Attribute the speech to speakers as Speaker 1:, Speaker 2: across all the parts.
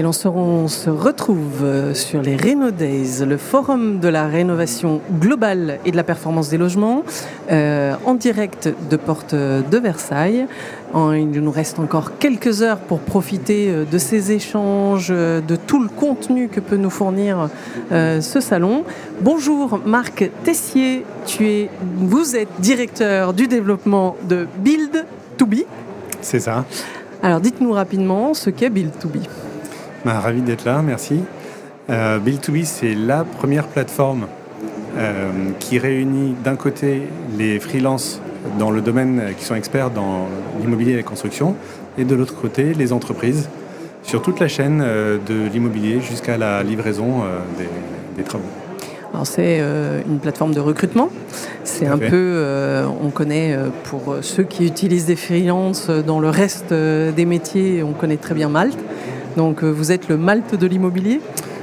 Speaker 1: Et l'on se, retrouve euh, sur les Reno Days, le forum de la rénovation globale et de la performance des logements, euh, en direct de Porte de Versailles. il nous reste encore quelques heures pour profiter euh, de ces échanges, de tout le contenu que peut nous fournir ce salon. Bonjour Marc Tessier, tu es, vous êtes directeur du développement de Build to Be.
Speaker 2: C'est ça.
Speaker 1: Alors dites-nous rapidement ce qu'est Build to Be.
Speaker 2: Bah, ravi d'être là, merci. Euh, Build2B, c'est la première plateforme euh, qui réunit d'un côté les freelances dans le domaine qui sont experts dans l'immobilier et la construction, et de l'autre côté les entreprises sur toute la chaîne euh, de l'immobilier jusqu'à la livraison des, travaux.
Speaker 1: Alors c'est une plateforme de recrutement. C'est un peu, on connaît pour ceux qui utilisent des freelances dans le reste des métiers, on connaît très bien Malte. Donc euh, vous êtes le Malte de l'immobilier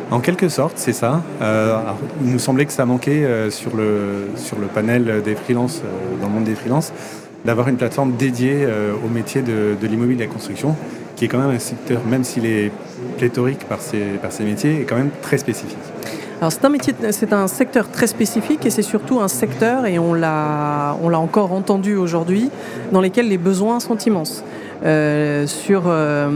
Speaker 2: en quelque sorte, c'est ça. Euh, il nous semblait que ça manquait euh, sur, le, sur le panel des freelances, dans le monde des freelances, d'avoir une plateforme dédiée au métier de, l'immobilier et de la construction, qui est quand même un secteur, même s'il est pléthorique par ses, par ses métiers, est quand même très spécifique.
Speaker 1: Alors c'est un métier, c'est un secteur très spécifique et c'est surtout un secteur, et on l'a, on l'a encore entendu aujourd'hui, dans lequel les besoins sont immenses. Euh, sur, euh,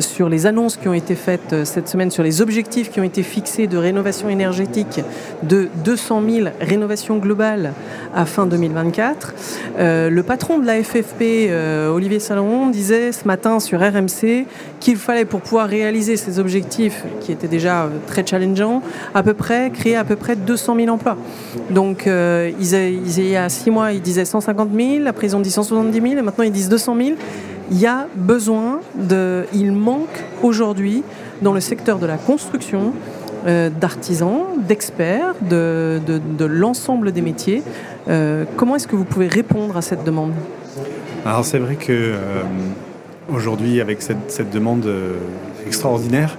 Speaker 1: sur les annonces qui ont été faites euh, cette semaine, sur les objectifs qui ont été fixés de rénovation énergétique de 200 000 rénovations globales à fin 2024. le patron de la FFP, Olivier Salomon, disait ce matin sur RMC qu'il fallait pour pouvoir réaliser ces objectifs, qui étaient déjà très challengeants, à peu près créer à peu près 200 000 emplois. Donc il y a six mois, ils disaient 150 000, après ils ont dit 170 000, et maintenant ils disent 200 000 il y a besoin de. Il manque aujourd'hui dans le secteur de la construction euh, d'artisans, d'experts, de, l'ensemble des métiers. Euh, comment est-ce que vous pouvez répondre à cette demande?
Speaker 2: Alors c'est vrai que euh, aujourd'hui, avec cette, demande extraordinaire,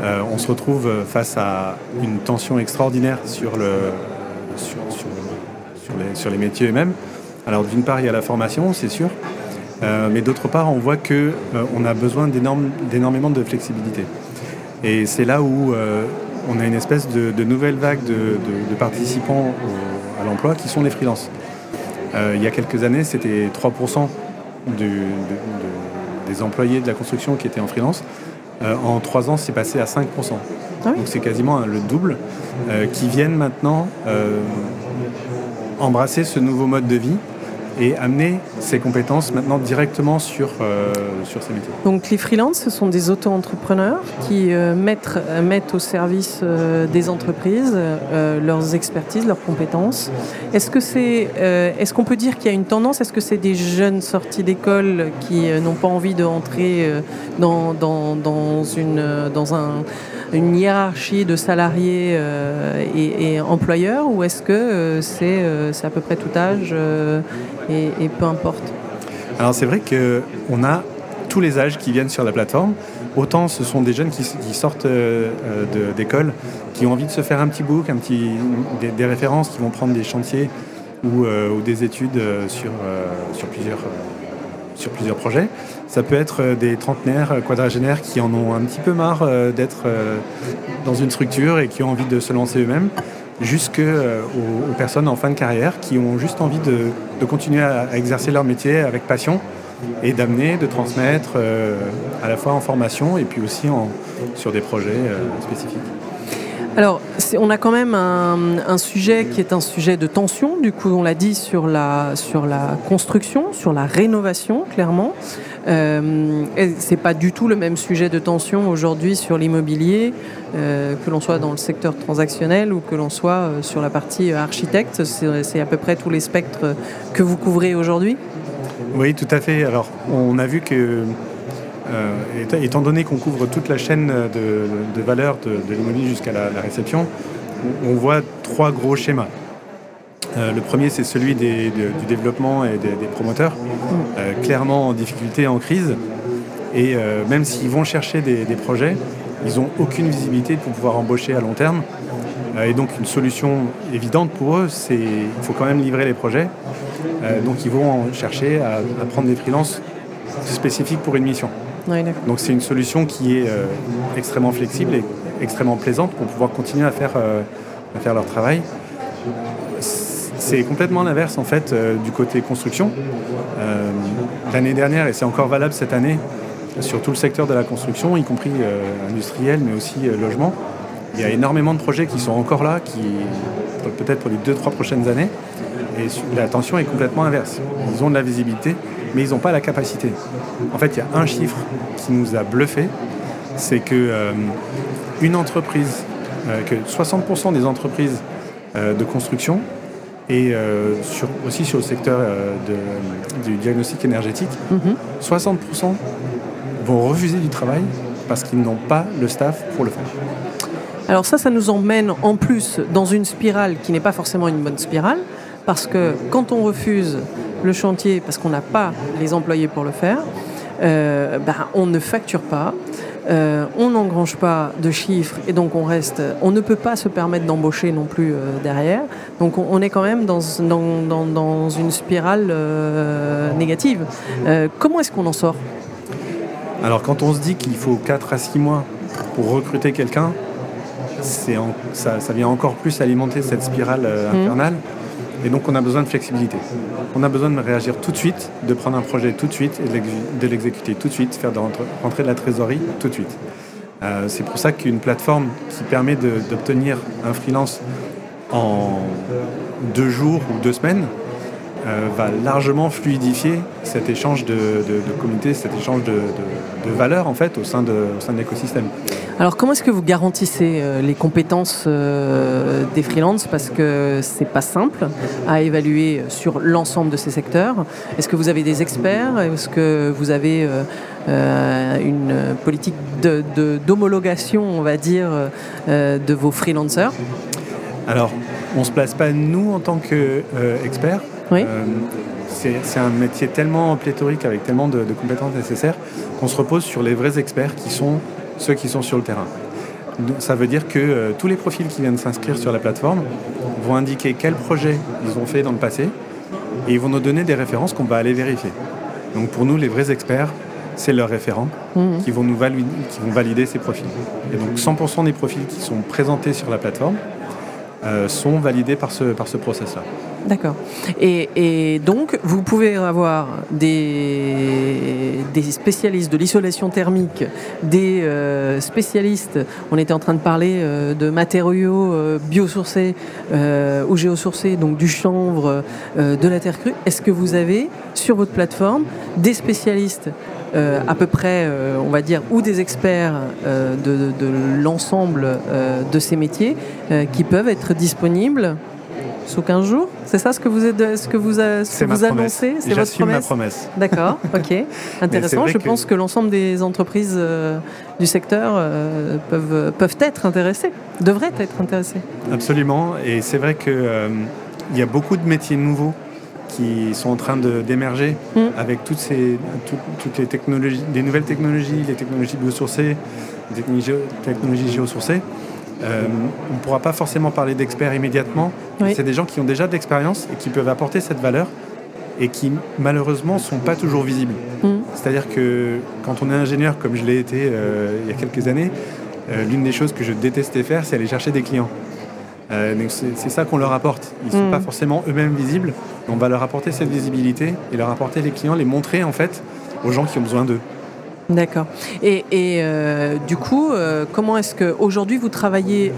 Speaker 2: on se retrouve face à une tension extraordinaire sur, le, les, sur les métiers eux-mêmes. Alors d'une part, il y a la formation, c'est sûr. Euh, mais d'autre part, on voit qu'on euh, a besoin d'énormément de flexibilité. Et c'est là où euh, on a une espèce de, nouvelle vague de, participants à l'emploi qui sont les freelances. il y a quelques années, c'était 3% des employés de la construction qui étaient en freelance. en trois ans, c'est passé à 5%. Ah Donc c'est quasiment le double qui viennent maintenant embrasser ce nouveau mode de vie et amener ces compétences maintenant directement sur, euh, sur ces métiers.
Speaker 1: Donc les freelances, ce sont des auto-entrepreneurs qui euh, mettent, euh, mettent, au service des entreprises leurs expertises, leurs compétences. Est-ce est-ce qu'on peut dire qu'il y a une tendance? Est-ce que c'est des jeunes sortis d'école qui n'ont pas envie de dans, dans, dans un une hiérarchie de salariés euh, et, employeurs ou est-ce que euh, euh, c'est à peu près tout âge et, peu importe?
Speaker 2: Alors c'est vrai qu'on a tous les âges qui viennent sur la plateforme. Autant ce sont des jeunes qui, sortent d'école, qui ont envie de se faire un petit book, des, références, qui vont prendre des chantiers ou, des études sur plusieurs projets. Ça peut être euh, des trentenaires, euh, quadragénaires qui en ont un petit peu marre euh, d'être dans une structure et qui ont envie de se lancer eux-mêmes, jusqu'aux aux personnes en fin de carrière qui ont juste envie de, continuer à, exercer leur métier avec passion et d'amener, de transmettre à la fois en formation et puis aussi sur des projets spécifiques.
Speaker 1: Alors, on a quand même un, sujet qui est un sujet de tension, du coup, on l'a dit sur la construction, sur la rénovation, clairement. Euh, c'est pas du tout le même sujet de tension aujourd'hui sur l'immobilier, euh, que l'on soit dans le secteur transactionnel ou que l'on soit euh, sur la partie architecte. C'est à peu près tous les spectres que vous couvrez aujourd'hui?
Speaker 2: Oui, tout à fait. Alors, on a vu que euh, étant donné qu'on couvre toute la chaîne de, valeur de, l'immobilier jusqu'à la, réception, on, voit trois gros schémas. Euh, le premier, c'est celui du développement et des, promoteurs, euh, clairement en difficulté, en crise. Et même s'ils vont chercher des, projets, ils n'ont aucune visibilité pour pouvoir embaucher à long terme. Euh, et donc une solution évidente pour eux, c'est il faut quand même livrer les projets. Euh, donc ils vont chercher à, prendre des freelances spécifiques pour une mission. donc c'est une solution qui est euh, extrêmement flexible et extrêmement plaisante pour pouvoir continuer à faire, à faire leur travail. C'est complètement l'inverse en fait du côté construction. L'année dernière, et c'est encore valable cette année, sur tout le secteur de la construction, y compris industriel mais aussi logement, il y a énormément de projets qui sont encore là, qui peut-être pour les deux, trois prochaines années. Et la tension est complètement inverse. Ils ont de la visibilité, mais ils n'ont pas la capacité. En fait, il y a un chiffre qui nous a bluffé, c'est que euh, une entreprise, euh, que 60% des entreprises euh, de construction et aussi sur le secteur du diagnostic énergétique, 60% mhm. vont refuser du travail parce qu'ils n'ont pas le staff pour le faire.
Speaker 1: Alors ça, ça nous emmène en plus dans une spirale qui n'est pas forcément une bonne spirale, parce que quand on refuse le chantier parce qu'on n'a pas les employés pour le faire, euh, ben, on ne facture pas, euh, on n'engrange pas de chiffres et donc on reste, on ne peut pas se permettre d'embaucher non plus euh, derrière. Donc on, est quand même dans, dans, dans, une spirale négative. comment est-ce qu'on en sort?
Speaker 2: Alors quand on se dit qu'il faut 4 à 6 mois pour recruter quelqu'un, ça, ça, vient encore plus alimenter cette spirale euh, mhm. Et donc on a besoin de flexibilité. On a besoin de réagir tout de suite, de prendre un projet tout de suite et de l'exécuter tout de suite, faire rentrer de la trésorerie tout de suite. Euh, c'est pour ça qu'une plateforme qui permet d'obtenir un freelance en deux jours ou deux semaines euh, va largement fluidifier cet échange de, de, cet échange de, valeurs en fait au sein de, au sein de l'écosystème.
Speaker 1: Alors comment est-ce que vous garantissez euh, les compétences euh, des freelances? Parce que c'est pas simple à évaluer sur l'ensemble de ces secteurs. Est-ce que vous avez des experts? Est-ce que vous avez une politique d'homologation, on va dire, de vos freelancers?
Speaker 2: Alors on se place pas nous en tant qu'experts. Oui. Euh, c'est un métier tellement pléthorique avec tellement de, compétences nécessaires qu'on se repose sur les vrais experts qui sont ceux qui sont sur le terrain. Ça veut dire que euh, tous les profils qui viennent s'inscrire sur la plateforme vont indiquer quels projets ils ont fait dans le passé et ils vont nous donner des références qu'on va aller vérifier. Donc pour nous, les vrais experts, c'est leurs référents mhm. qui, vont nous valider, qui vont valider ces profils. Et donc 100% des profils qui sont présentés sur la plateforme euh, sont validés par ce, par ce process-là.
Speaker 1: D'accord. Et, donc, vous pouvez avoir des, des spécialistes de l'isolation thermique, des euh, spécialistes, on était en train de parler euh, de matériaux biosourcés ou géosourcés, donc du chanvre, de la terre crue. Est-ce que vous avez sur votre plateforme des spécialistes à peu près, on va dire, ou des experts de, de l'ensemble de ces métiers qui peuvent être disponibles sous 15 jours C'est ça ce que vous, êtes, ce que vous, ce que vous annoncez?
Speaker 2: C'est votre promesse ma promesse?
Speaker 1: D'accord, ok. Intéressant. Je pense que l'ensemble des entreprises euh, du secteur euh, peuvent, peuvent être intéressées, devraient être intéressées.
Speaker 2: Absolument. Et c'est vrai qu'il euh, il y a beaucoup de métiers nouveaux qui sont en train d'émerger mm. avec toutes, ces, toutes les technologies, des nouvelles technologies, les technologies biosourcées, les technologies géosourcées. Euh, on ne pourra pas forcément parler d'experts immédiatement. C'est des gens qui ont déjà de l'expérience et qui peuvent apporter cette valeur et qui malheureusement ne sont pas toujours visibles. Mm. C'est-à-dire que quand on est ingénieur, comme je l'ai été euh, il y a quelques années, euh, l'une des choses que je détestais faire, c'est aller chercher des clients. C'est ça qu'on leur apporte. Ils ne sont mm. pas forcément eux-mêmes visibles. On va leur apporter cette visibilité et leur apporter les clients, les montrer en fait aux gens qui ont besoin d'eux.
Speaker 1: D'accord. Et, euh, du coup, euh, comment est-ce qu'aujourd'hui vous travaillez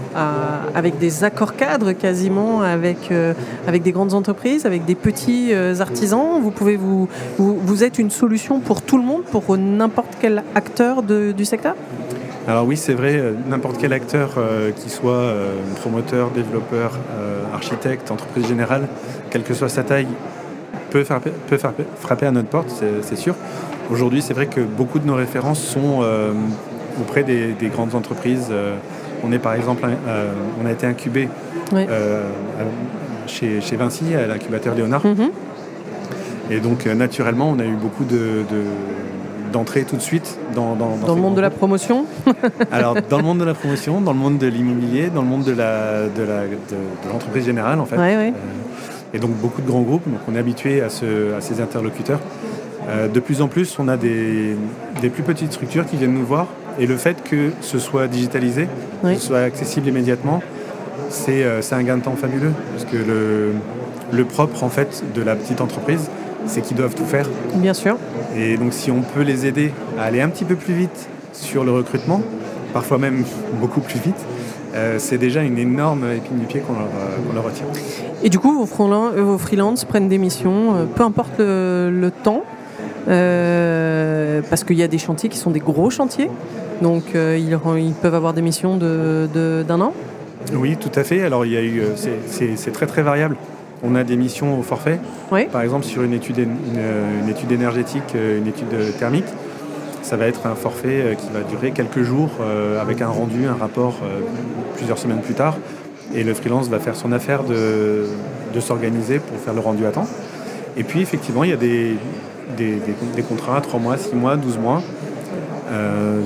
Speaker 1: avec des accords cadres quasiment, avec, euh, avec des grandes entreprises, avec des petits artisans? Vous pouvez vous, vous, êtes une solution pour tout le monde, pour n'importe quel acteur du secteur?
Speaker 2: Alors oui, c'est vrai, n'importe quel acteur, qui soit promoteur, développeur, architecte, entreprise générale, quelle que soit sa taille, peut, faire, peut faire frapper à notre porte, c'est sûr. Aujourd'hui, c'est vrai que beaucoup de nos références sont euh, auprès des, grandes entreprises. Euh, on est par exemple, euh, on a été incubé chez, Vinci, à l'incubateur Léonard. Mhm. Et donc, naturellement, on a eu beaucoup de, d'entrer tout de suite dans,
Speaker 1: dans, dans, le monde de la promotion
Speaker 2: Alors, dans le monde de la promotion, dans le monde de l'immobilier, dans le monde de l'entreprise générale, en fait.
Speaker 1: Euh,
Speaker 2: et donc, beaucoup de grands groupes. Donc, on est habitué à, ce, à ces interlocuteurs. Euh, de plus en plus, on a des, des, plus petites structures qui viennent nous voir. Et le fait que ce soit digitalisé, que ce soit accessible immédiatement, c'est un gain de temps fabuleux. Parce que le, le propre, en fait, de la petite entreprise, c'est qu'ils doivent tout faire.
Speaker 1: Bien sûr.
Speaker 2: Et donc si on peut les aider à aller un petit peu plus vite sur le recrutement, parfois même beaucoup plus vite, euh, c'est déjà une énorme épine du pied qu'on leur, euh, retire.
Speaker 1: Et du coup, vos, euh, vos freelances prennent des missions, peu importe le, temps, parce qu'il y a des chantiers qui sont des gros chantiers, donc ils, peuvent avoir des missions d'un de, an?
Speaker 2: Oui, tout à fait. Alors il y a eu, c'est très très variable. On a des missions au forfait. Par exemple, sur une étude, une, étude énergétique, euh, une étude thermique, ça va être un forfait euh, qui va durer quelques jours euh, avec un rendu, un rapport plusieurs semaines plus tard. Et le freelance va faire son affaire de, s'organiser pour faire le rendu à temps. Et puis, effectivement, il y a des, des, contrats, 3 mois, 6 mois, 12 mois.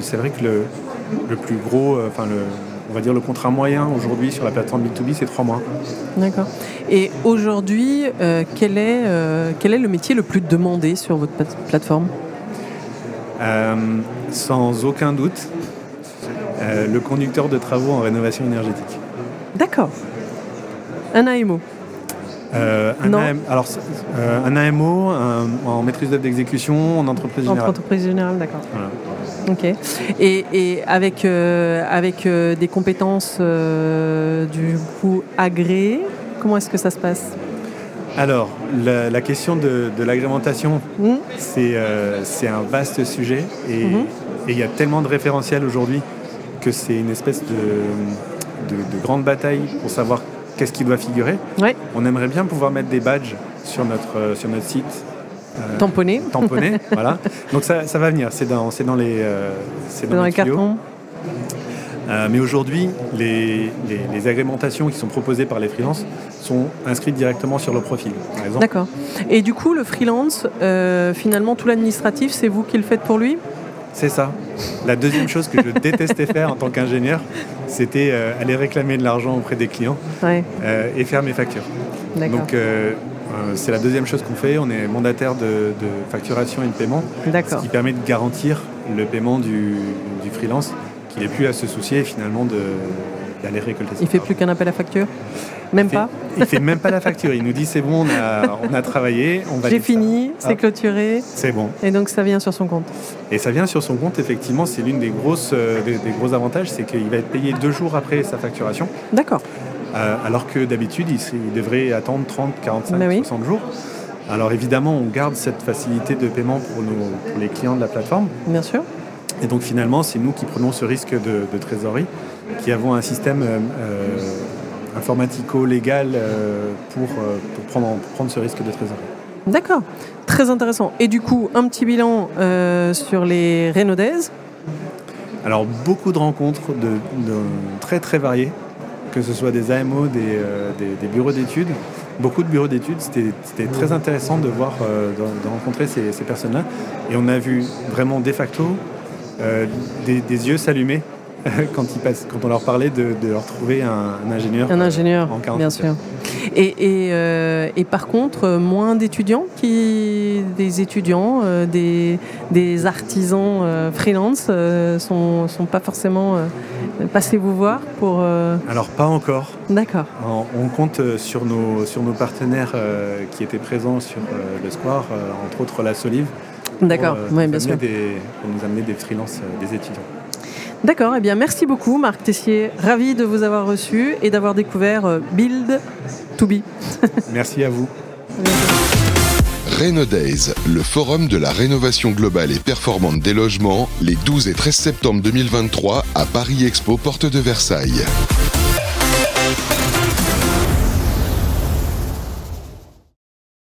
Speaker 2: c'est vrai que le, le plus gros, enfin, le, on va dire le contrat moyen aujourd'hui sur la plateforme B2B, c'est trois mois.
Speaker 1: D'accord. Et aujourd'hui, euh, quel, est, euh, quel est le métier le plus demandé sur votre plateforme?
Speaker 2: Euh, Sans aucun doute, le conducteur de travaux en rénovation énergétique.
Speaker 1: D'accord. Un AMO
Speaker 2: un, alors, un AMO en maîtrise d'œuvre d'exécution en entreprise générale.
Speaker 1: En entreprise générale, d'accord. Ok. Et, avec, euh, avec euh, des compétences euh, du coup agréées, comment est-ce que ça se passe?
Speaker 2: Alors, la, question de, l'agrémentation, mmh. c'est un vaste sujet mmh. et il y a tellement de référentiels aujourd'hui que c'est une espèce de, de, grande bataille pour savoir qu'est-ce qui doit figurer. On aimerait bien pouvoir mettre des badges sur notre, sur notre site
Speaker 1: euh, tamponné.
Speaker 2: Tamponné, voilà. Donc ça, va venir, c'est dans, dans les, euh,
Speaker 1: dans, les cartons.
Speaker 2: Euh, mais aujourd'hui, les, agrémentations qui sont proposées par les freelances sont inscrites directement sur le profil,
Speaker 1: D'accord. Et du coup, le freelance, finalement, tout l'administratif, c'est vous qui le faites pour lui?
Speaker 2: C'est ça. La deuxième chose que je détestais faire en tant qu'ingénieur, c'était aller réclamer de l'argent auprès des clients et faire mes factures. Donc euh, c'est la deuxième chose qu'on fait. On est mandataire de, facturation et de paiement. Ce qui permet de garantir le paiement du, freelance, qu'il n'ait plus à se soucier finalement d'aller récolter.
Speaker 1: Il fait plus qu'un appel à facture? Même pas?
Speaker 2: Il fait même pas la facture. Il nous dit c'est bon, on a, travaillé, on
Speaker 1: J'ai fini, c'est clôturé.
Speaker 2: C'est bon.
Speaker 1: Et donc ça vient sur son compte.
Speaker 2: Et ça vient sur son compte, effectivement, c'est l'une des grosses euh, des gros avantages, c'est qu'il va être payé deux jours après sa facturation.
Speaker 1: D'accord.
Speaker 2: Euh, alors que d'habitude, il, devrait attendre 30, 45, 60 jours. Alors évidemment, on garde cette facilité de paiement pour, les clients de la plateforme.
Speaker 1: Bien sûr.
Speaker 2: Et donc finalement, c'est nous qui prenons ce risque de, trésorerie, qui avons un système euh, euh, informatico-légal pour, prendre, prendre, ce risque de trésorerie.
Speaker 1: D'accord, très intéressant. Et du coup, un petit bilan sur les Renaudaises
Speaker 2: Alors beaucoup de rencontres de, très très variées que ce soit des AMO, euh, des, bureaux d'études. Beaucoup de bureaux d'études, c'était très intéressant de voir, euh, de, rencontrer ces, personnes-là. Et on a vu vraiment de facto euh, des, yeux s'allumer quand, quand on leur parlait de, leur trouver un, ingénieur.
Speaker 1: Un ingénieur, en bien sûr. Et, et, par contre, moins d'étudiants qui, des étudiants, des, des, artisans freelance sont, sont pas forcément passez vous voir pour... Euh,
Speaker 2: Alors pas encore.
Speaker 1: D'accord.
Speaker 2: On, compte euh, sur nos, sur nos partenaires euh, qui étaient présents sur le Square, entre autres la Solive.
Speaker 1: D'accord, oui, bien sûr.
Speaker 2: pour nous amener des freelances, des étudiants.
Speaker 1: D'accord, eh bien merci beaucoup Marc Tessier, ravi de vous avoir reçu et d'avoir découvert Build to Be.
Speaker 2: merci à vous.
Speaker 3: Days, le forum de la rénovation globale et performante des logements, les 12 et 13 septembre 2023 à Paris Expo, porte de Versailles.